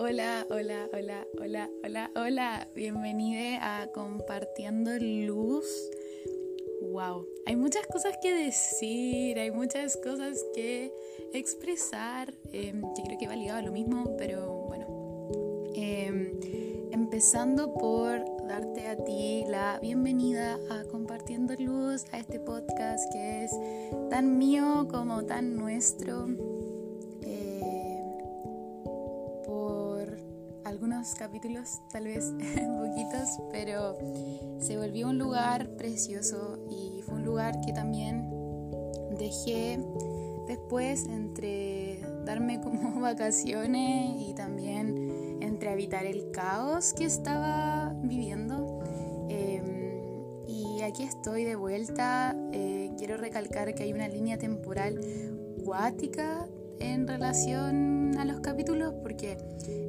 Hola, hola, hola, hola, hola, hola. Bienvenida a Compartiendo Luz. Wow, hay muchas cosas que decir, hay muchas cosas que expresar. Eh, yo creo que va ligado a lo mismo, pero bueno. Em, empezando por darte a ti la bienvenida a Compartiendo Luz, a este podcast que es tan mío como tan nuestro algunos capítulos, tal vez poquitos, pero se volvió un lugar precioso y fue un lugar que también dejé después entre darme como vacaciones y también entre habitar el caos que estaba viviendo. Em, y aquí estoy de vuelta. Eh, quiero recalcar que hay una línea temporal cuática en relación a los capítulos porque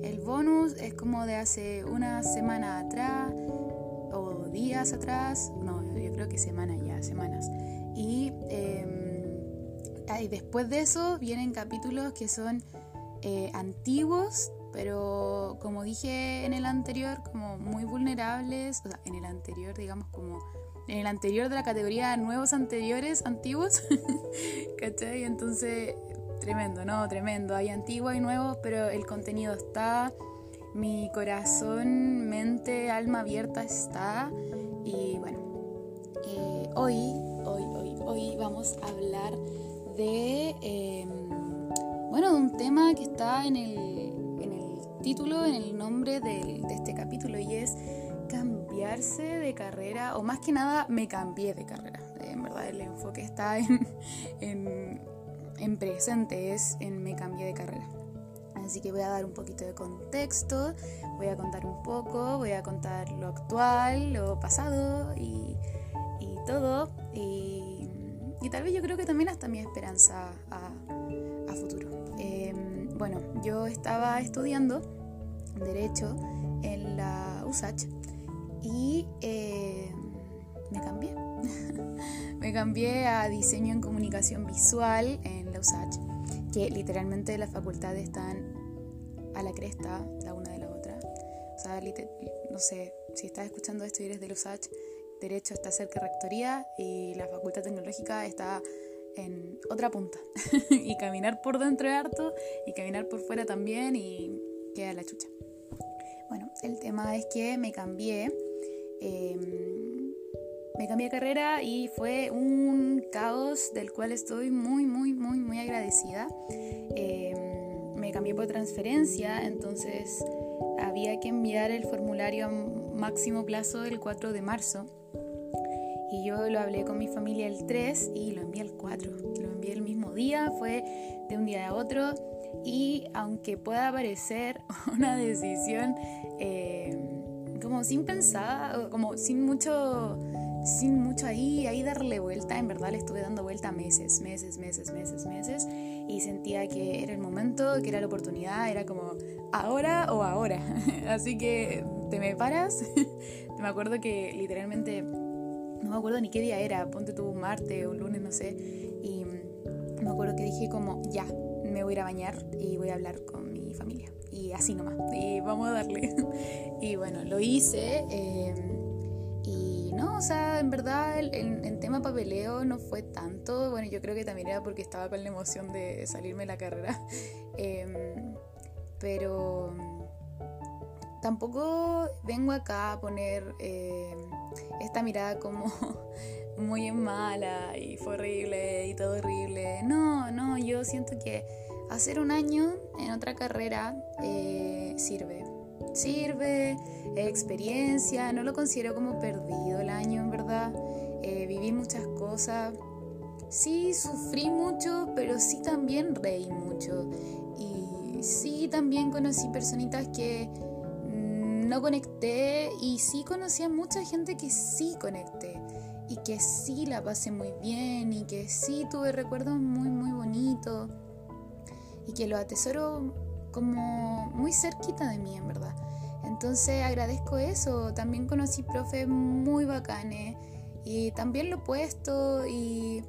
el bonus es como de hace una semana atrás o días atrás, no, yo creo que semanas ya, semanas. Y, eh, después de eso vienen capítulos que son eh, antiguos, pero como dije en el anterior, como muy vulnerables, o sea, en el anterior, digamos, como en el anterior de la categoría nuevos anteriores, antiguos, ¿cachai? Entonces Tremendo, ¿no? Tremendo. Hay antiguo y nuevo, pero el contenido está. Mi corazón, mente, alma abierta está. Y bueno, eh, hoy, hoy, hoy, hoy vamos a hablar de, em, bueno, de un tema que está en el, en el título, en el nombre de, este capítulo y es cambiarse de carrera, o más que nada me cambié de carrera. En verdad el enfoque está en en presente es en me cambié de carrera. Así que voy a dar un poquito de contexto, voy a contar un poco, voy a contar lo actual, lo pasado y, y todo. Y, y, tal vez yo creo que también hasta mi esperanza a, a futuro. Em, bueno, yo estaba estudiando Derecho en la USACH y eh, me cambié. me cambié a diseño en comunicación visual USACH, que literalmente las facultades están a la cresta la una de la otra. O sea, no sé, si estás escuchando esto y eres de USACH, Derecho está cerca de Rectoría y la Facultad Tecnológica está en otra punta. y caminar por dentro es harto y caminar por fuera también y queda la chucha. Bueno, el tema es que me cambié. Em, me cambié de carrera y fue un caos del cual estoy muy, muy, muy, muy agradecida. Em, me cambié por transferencia, entonces había que enviar el formulario a máximo plazo el 4 de marzo. Y yo lo hablé con mi familia el 3 y lo envié el 4. Lo envié el mismo día, fue de un día a otro. Y aunque pueda parecer una decisión em, como sin pensar, como sin mucho sin mucho ahí, ahí darle vuelta. En verdad le estuve dando vuelta meses, meses, meses, meses, meses. Y sentía que era el momento, que era la oportunidad, era como ahora o ahora. Así que te me paras. me acuerdo que literalmente, no me acuerdo ni qué día era, ponte tú un martes un lunes, no sé. Y me acuerdo que dije como, ya, me voy a ir a bañar y voy a hablar con mi familia. Y así nomás. Y vamos a darle. y bueno, lo hice. Eh, o sea, en verdad el, tema papeleo no fue tanto. Bueno, yo creo que también era porque estaba con la emoción de salirme de la carrera. Em, pero tampoco vengo acá a poner em, esta mirada como muy mala y fue horrible y todo horrible. No, no, yo siento que hacer un año en otra carrera eh, sirve sirve, experiencia, no lo considero como perdido el año, en verdad. Eh, viví muchas cosas. Sí, sufrí mucho, pero sí también reí mucho. Y sí también conocí personitas que no conecté y sí conocí a mucha gente que sí conecté y que sí la pasé muy bien y que sí tuve recuerdos muy muy bonitos y que lo atesoro como muy cerquita de mí, en verdad. Entonces agradezco eso. También conocí profes muy bacanes y también lo he puesto y,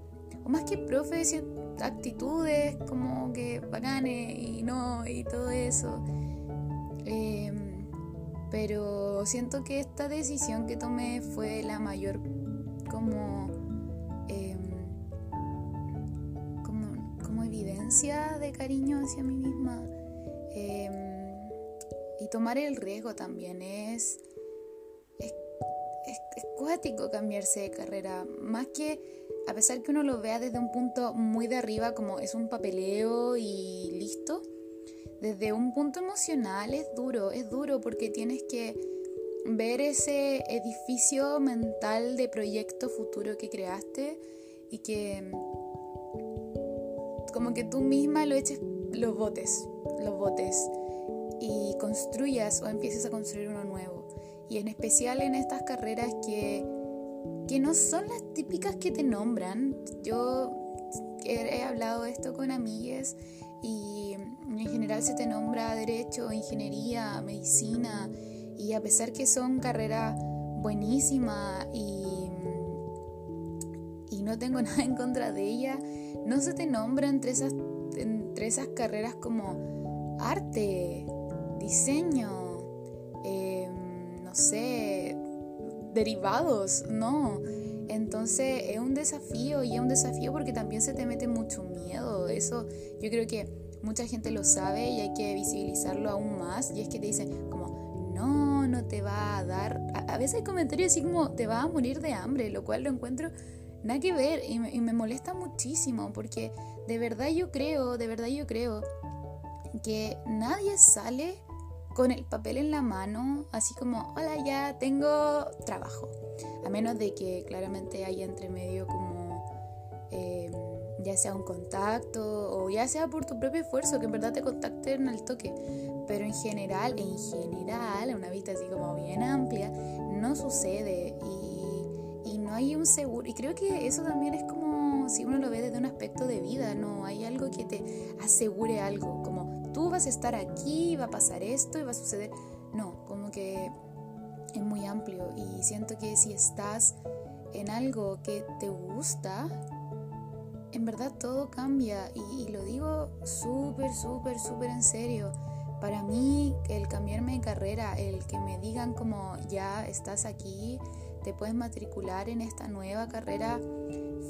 o más que profes, actitudes como que bacanes y no, y todo eso. Em, pero siento que esta decisión que tomé fue la mayor como, em, como, como, evidencia de cariño hacia mí misma. Em, y tomar el riesgo también es, es, es, cuático cambiarse de carrera. Más que, a pesar que uno lo vea desde un punto muy de arriba, como es un papeleo y listo, desde un punto emocional es duro, es duro porque tienes que ver ese edificio mental de proyecto futuro que creaste y que como que tú misma lo eches los botes, los botes y construyas o empieces a construir uno nuevo. Y en especial en estas carreras que, que no son las típicas que te nombran. Yo he hablado esto con amigas y en general se te nombra derecho, ingeniería, medicina y a pesar que son carreras buenísimas y, y no tengo nada en contra de ella, no se te nombra entre esas, entre esas carreras como arte, diseño, em, no sé, derivados, no. Entonces es un desafío y es un desafío porque también se te mete mucho miedo. Eso yo creo que mucha gente lo sabe y hay que visibilizarlo aún más. Y es que te dicen como, no, no te va a dar. A, veces hay comentarios así como te va a morir de hambre, lo cual lo encuentro nada que ver y me, y me molesta muchísimo porque de verdad yo creo, de verdad yo creo que nadie sale con el papel en la mano, así como, hola, ya tengo trabajo. A menos de que claramente haya entre medio como, eh, ya sea un contacto o ya sea por tu propio esfuerzo, que en verdad te contacten al toque pero en general, en general, una vista así como bien amplia, no sucede y, y no hay un seguro. Y creo que eso también es como si uno lo ve desde un aspecto de vida, no hay algo que te asegure algo, como tú vas a estar aquí, va a pasar esto y va a suceder. No, como que es muy amplio y siento que si estás en algo que te gusta, en verdad todo cambia y, lo digo súper, súper, súper en serio. Para mí, el cambiarme de carrera, el que me digan como ya estás aquí, te puedes matricular en esta nueva carrera,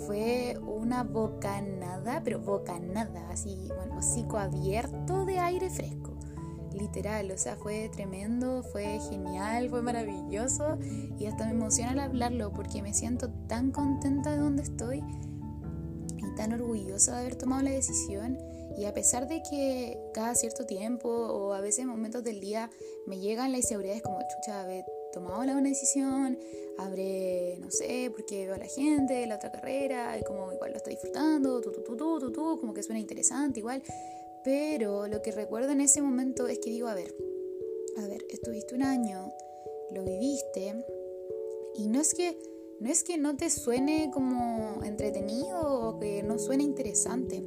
fue una bocanada, pero bocanada, así, bueno, hocico abierto de aire fresco, literal, o sea, fue tremendo, fue genial, fue maravilloso y hasta me emociona al hablarlo porque me siento tan contenta de donde estoy y tan orgullosa de haber tomado la decisión. Y a pesar de que cada cierto tiempo o a veces en momentos del día me llegan las inseguridades como, chucha, haber tomado la buena decisión, habré, no sé, porque veo a la gente, la otra carrera, y como igual lo estoy disfrutando, tú, tú, tú, tú, tú, tú, como que suena interesante igual. Pero lo que recuerdo en ese momento es que digo, a ver, a ver, estuviste un año, lo viviste, y no es que no es que no te suene como entretenido o que no suene interesante,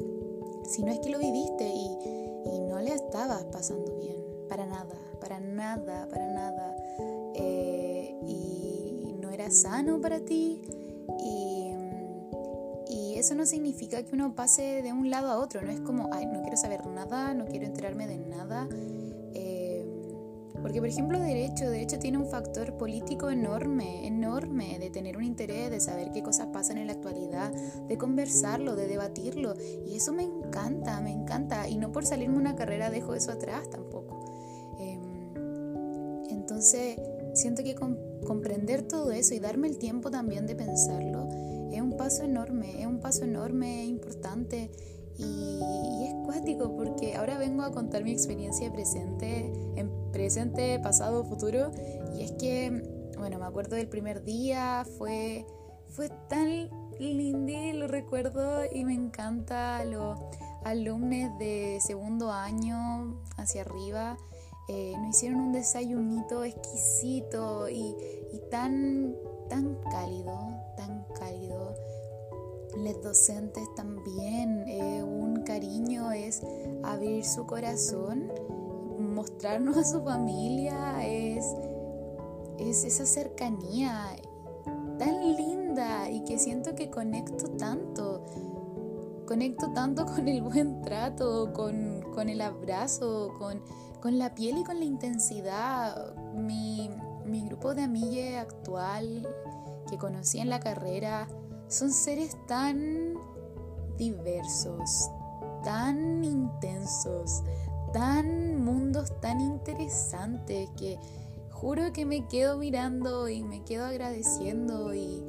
si no es que lo viviste y, no le estabas pasando bien, para nada, para nada, para nada, eh, y no era sano para ti, y, y, eso no significa que uno pase de un lado a otro, no es como, ay, no quiero saber nada, no quiero enterarme de nada, porque, por ejemplo, derecho, derecho tiene un factor político enorme, enorme, de tener un interés, de saber qué cosas pasan en la actualidad, de conversarlo, de debatirlo. Y eso me encanta, me encanta. Y no por salirme una carrera dejo eso atrás tampoco. Em, entonces, siento que comprender todo eso y darme el tiempo también de pensarlo es un paso enorme, es un paso enorme, importante. Y, y es cuático porque ahora vengo a contar mi experiencia presente en presente, pasado, futuro. Y es que, bueno, me acuerdo del primer día, fue, fue tan lindo, lo recuerdo y me encanta los alumnos de segundo año hacia arriba. Eh, nos hicieron un desayunito exquisito y, tan, tan cálido, tan cálido. Los docentes también, eh, un cariño es abrir su corazón mostrarnos a su familia, es, es esa cercanía tan linda y que siento que conecto tanto. Conecto tanto con el buen trato, con, el abrazo, con, con la piel y con la intensidad. Mi, mi grupo de amigas actual que conocí en la carrera son seres tan diversos, tan intensos, tan mundos tan interesantes que juro que me quedo mirando y me quedo agradeciendo y,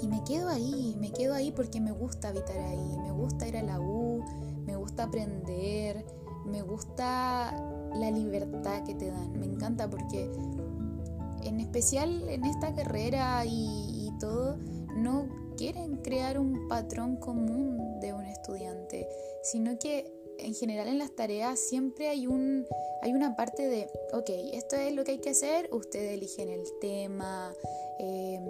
y me quedo ahí, me quedo ahí porque me gusta habitar ahí, me gusta ir a la U, me gusta aprender, me gusta la libertad que te dan, me encanta porque en especial en esta carrera y, todo, no quieren crear un patrón común de un estudiante, sino que en general en las tareas siempre hay, un, hay una parte de, ok, esto es lo que hay que hacer, ustedes eligen el tema, em,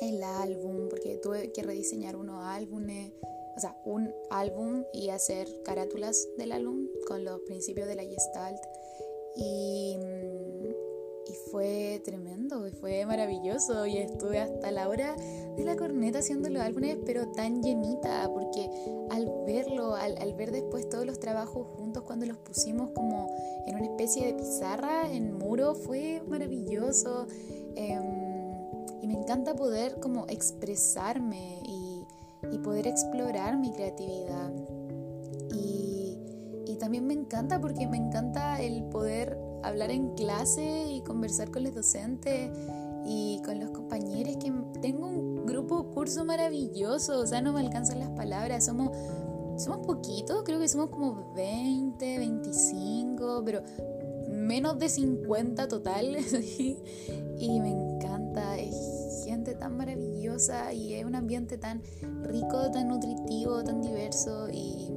el álbum, porque tuve que rediseñar unos álbumes, o sea, un álbum y hacer carátulas del álbum con los principios de la Gestalt. Y y fue tremendo, fue maravilloso y estuve hasta la hora de la corneta haciendo los álbumes, pero tan llenita, porque al verlo, al, ver después todos los trabajos juntos cuando los pusimos como en una especie de pizarra, en muro, fue maravilloso. Em, y me encanta poder como expresarme y, y poder explorar mi creatividad. Y, y también me encanta porque me encanta el poder hablar en clase y conversar con los docentes y con los compañeros, que tengo un grupo curso maravilloso, o sea, no me alcanzan las palabras, somos, somos poquitos, creo que somos como 20, 25, pero menos de 50 total, y me encanta, es gente tan maravillosa y es un ambiente tan rico, tan nutritivo, tan diverso y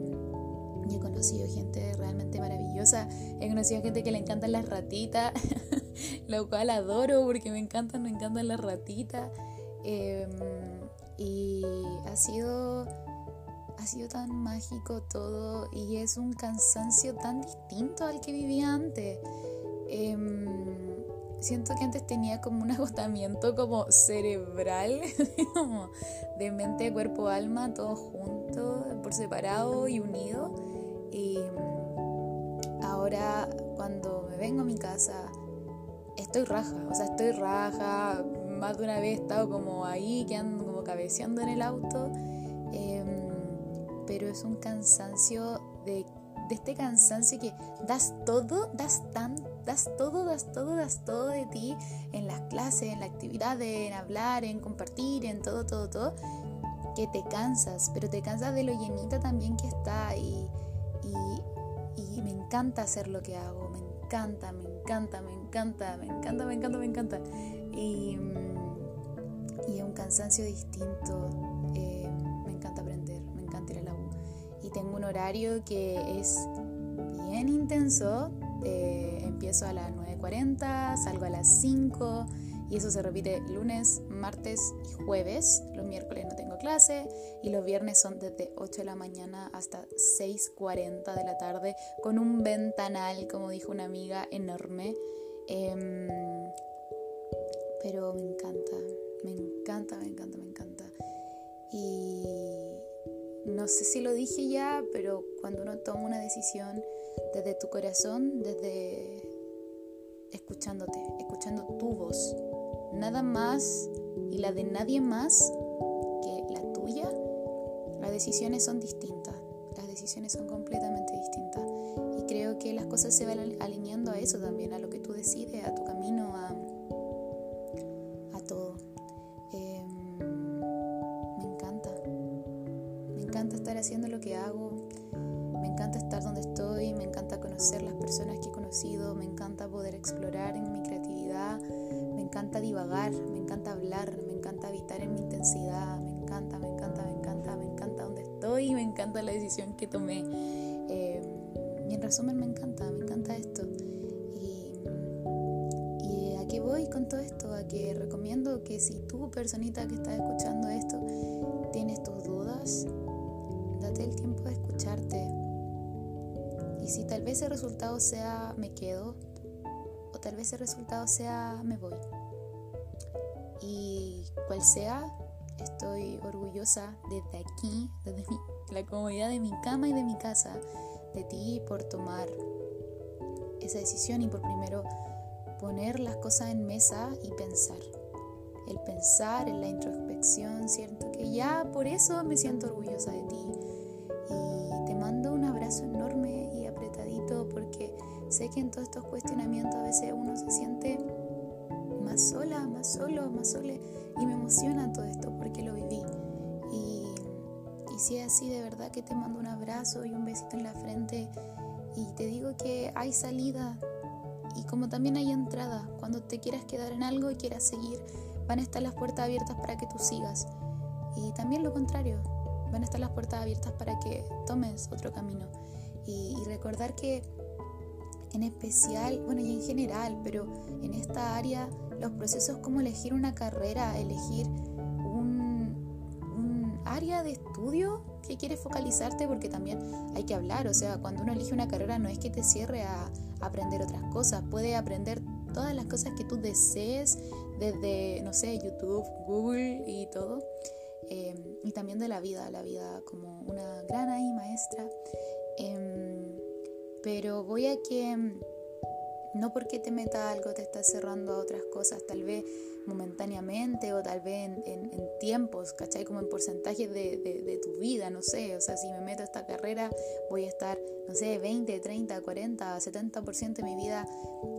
he conocido gente realmente maravillosa. He conocido gente que le encantan las ratitas, lo cual adoro porque me encantan, me encantan las ratitas. Em, y ha sido, ha sido tan mágico todo y es un cansancio tan distinto al que vivía antes. Em, siento que antes tenía como un agotamiento como cerebral, como de mente, cuerpo, alma, todo junto, por separado y unido. Y ahora cuando me vengo a mi casa, estoy raja, o sea, estoy raja, más de una vez he estado como ahí, quedando como cabeceando en el auto, em, pero es un cansancio de, de este cansancio que das todo, das tanto das todo, das todo, das todo de ti en las clases, en la actividad, en hablar, en compartir, en todo, todo, todo, que te cansas, pero te cansas de lo llenita también que está y, y, me encanta hacer lo que hago, me encanta, me encanta, me encanta, me encanta, me encanta, me encanta. Y, y es un cansancio distinto, tengo un horario que es bien intenso, eh, empiezo a las 9.40, salgo a las 5 y eso se repite lunes, martes y jueves. Los miércoles no tengo clase y los viernes son desde 8 de la mañana hasta 6.40 de la tarde con un ventanal, como dijo una amiga, enorme. Em, pero me encanta, me encanta, me encanta, me encanta. Y no sé si lo dije ya, pero cuando uno toma una decisión desde tu corazón, desde escuchándote, escuchando tu voz, nada más y la de nadie más que la tuya, las decisiones son distintas, las decisiones son completamente distintas. Y creo que las cosas se van alineando a eso también, a lo que tú decides, a tu camino, a, habitar en mi intensidad, me encanta, me encanta, me encanta, me encanta donde estoy, y me encanta la decisión que tomé. Eh, y en resumen me encanta, me encanta esto. Y, y a qué voy con todo esto, a que recomiendo que si tú, personita que estás escuchando esto, tienes tus dudas, date el tiempo de escucharte y si tal vez el resultado sea me quedo, o tal vez el resultado sea me voy. Y cual sea, estoy orgullosa desde aquí, desde la comodidad de mi cama y de mi casa, de ti por tomar esa decisión y por primero poner las cosas en mesa y pensar. El pensar en la introspección, ¿cierto? Que ya por eso me siento orgullosa de ti. Y te mando un abrazo enorme y apretadito porque sé que en todos estos cuestionamientos a veces uno se siente más sola, más solo, más sole. Y me emociona todo esto porque lo viví. Y, y si es así, de verdad que te mando un abrazo y un besito en la frente. Y te digo que hay salida y como también hay entrada. Cuando te quieras quedar en algo y quieras seguir, van a estar las puertas abiertas para que tú sigas. Y también lo contrario, van a estar las puertas abiertas para que tomes otro camino. Y, y recordar que en especial, bueno, y en general, pero en esta área, los procesos como elegir una carrera, elegir un, área de estudio que quieres focalizarte, porque también hay que hablar, o sea, cuando uno elige una carrera no es que te cierre a, aprender otras cosas, puede aprender todas las cosas que tú desees desde, no sé, YouTube, Google y todo. Em, y también de la vida, la vida como una gran ahí maestra. Em, pero voy a que no porque te meta algo te está cerrando a otras cosas, tal vez momentáneamente o tal vez en, tiempos, ¿cachai? Como en porcentajes de, tu vida, no sé. O sea, si me meto a esta carrera voy a estar, no sé, 20, 30, 40, 70% de mi vida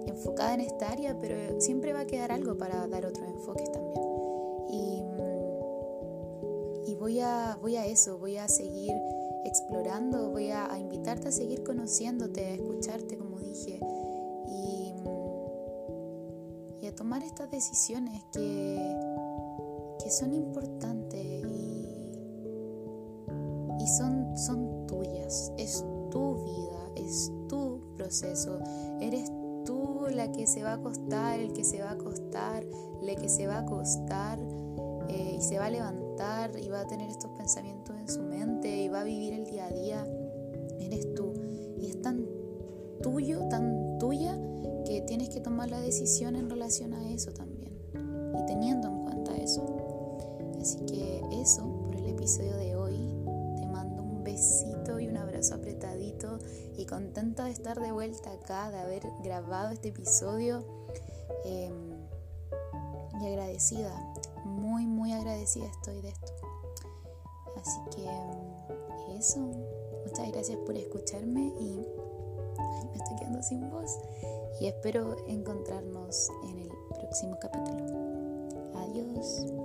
enfocada en esta área, pero siempre va a quedar algo para dar otros enfoques también. Y, voy, a, voy a eso, voy a seguir explorando, voy a invitarte a seguir conociéndote, a escucharte, como dije tomar estas decisiones que, que son importantes y, y son, son tuyas. Es tu vida, es tu proceso. Eres tú la que se va a acostar, el que se va a acostar, la que se va a acostar eh, y se va a levantar y va a tener estos pensamientos en su mente y va a vivir el día a día. Eres tú. Y es tan tuyo, tan tuya que tienes que tomar la decisión en relación a eso también y teniendo en cuenta eso. Así que eso por el episodio de hoy. Te mando un besito y un abrazo apretadito y contenta de estar de vuelta acá, de haber grabado este episodio em, y agradecida, muy, muy agradecida estoy de esto. Así que em, eso, muchas gracias por escucharme y me estoy quedando sin voz y espero encontrarnos en el próximo capítulo. Adiós.